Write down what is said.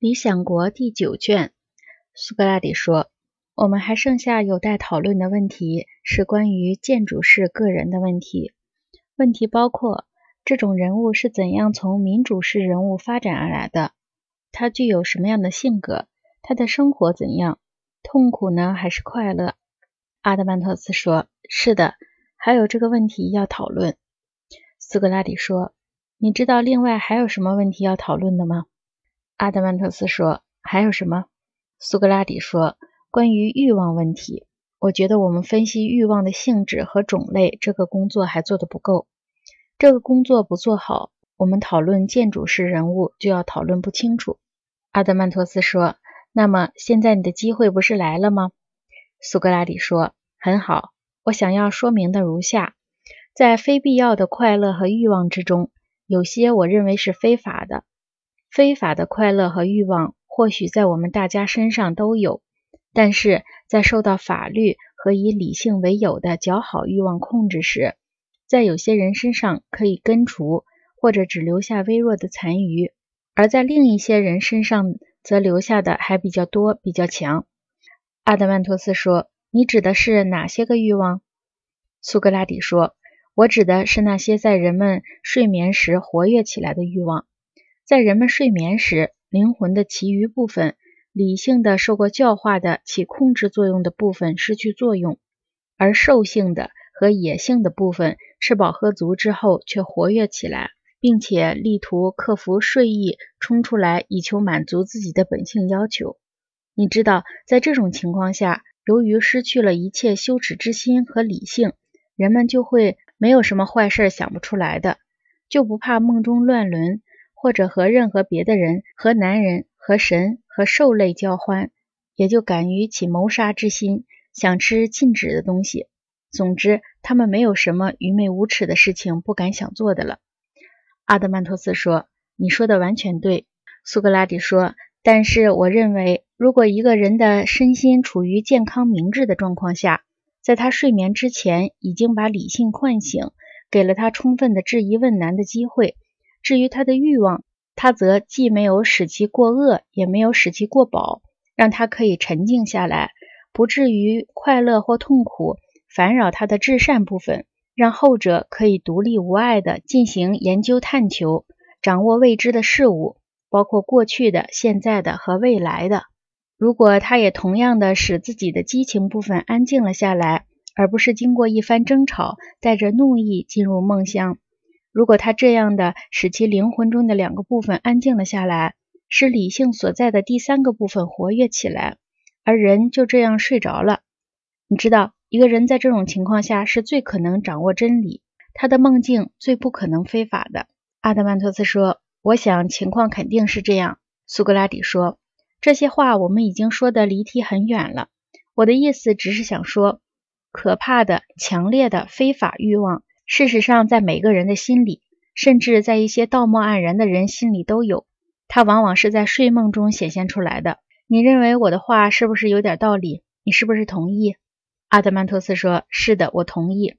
理想国第九卷，苏格拉底说：“我们还剩下有待讨论的问题是关于建筑式个人的问题。问题包括这种人物是怎样从民主式人物发展而来的，他具有什么样的性格，他的生活怎样，痛苦呢还是快乐？”阿德曼托斯说：“是的，还有这个问题要讨论。”苏格拉底说：“你知道另外还有什么问题要讨论的吗？”阿德曼特斯说：“还有什么？”苏格拉底说：“关于欲望问题，我觉得我们分析欲望的性质和种类这个工作还做得不够。这个工作不做好，我们讨论建筑式人物就要讨论不清楚。”阿德曼托斯说：“那么现在你的机会不是来了吗？”苏格拉底说：“很好，我想要说明的如下：在非必要的快乐和欲望之中，有些我认为是非法的。”非法的快乐和欲望或许在我们大家身上都有，但是在受到法律和以理性为友的较好欲望控制时，在有些人身上可以根除，或者只留下微弱的残余；而在另一些人身上则留下的还比较多、比较强。阿德曼托斯说：“你指的是哪些个欲望？”苏格拉底说：“我指的是那些在人们睡眠时活跃起来的欲望。”在人们睡眠时，灵魂的其余部分、理性的、受过教化的、起控制作用的部分失去作用，而兽性的和野性的部分吃饱喝足之后却活跃起来，并且力图克服睡意，冲出来以求满足自己的本性要求。你知道，在这种情况下，由于失去了一切羞耻之心和理性，人们就会没有什么坏事想不出来的，就不怕梦中乱伦。或者和任何别的人、和男人、和神、和兽类交欢，也就敢于起谋杀之心，想吃禁止的东西。总之，他们没有什么愚昧无耻的事情不敢想做的了。阿德曼托斯说：“你说的完全对。”苏格拉底说：“但是我认为，如果一个人的身心处于健康明智的状况下，在他睡眠之前已经把理性唤醒，给了他充分的质疑问难的机会。”至于他的欲望，他则既没有使其过恶，也没有使其过饱，让他可以沉静下来，不至于快乐或痛苦烦扰他的至善部分，让后者可以独立无碍地进行研究探求，掌握未知的事物，包括过去的、现在的和未来的。如果他也同样的使自己的激情部分安静了下来，而不是经过一番争吵，带着怒意进入梦乡。如果他这样的使其灵魂中的两个部分安静了下来，使理性所在的第三个部分活跃起来，而人就这样睡着了，你知道，一个人在这种情况下是最可能掌握真理，他的梦境最不可能非法的。阿德曼托斯说：“我想情况肯定是这样。”苏格拉底说：“这些话我们已经说的离题很远了。我的意思只是想说，可怕的、强烈的非法欲望。”事实上，在每个人的心里，甚至在一些道貌岸然的人心里都有。它往往是在睡梦中显现出来的。你认为我的话是不是有点道理？你是不是同意？阿德曼托斯说：“是的，我同意。”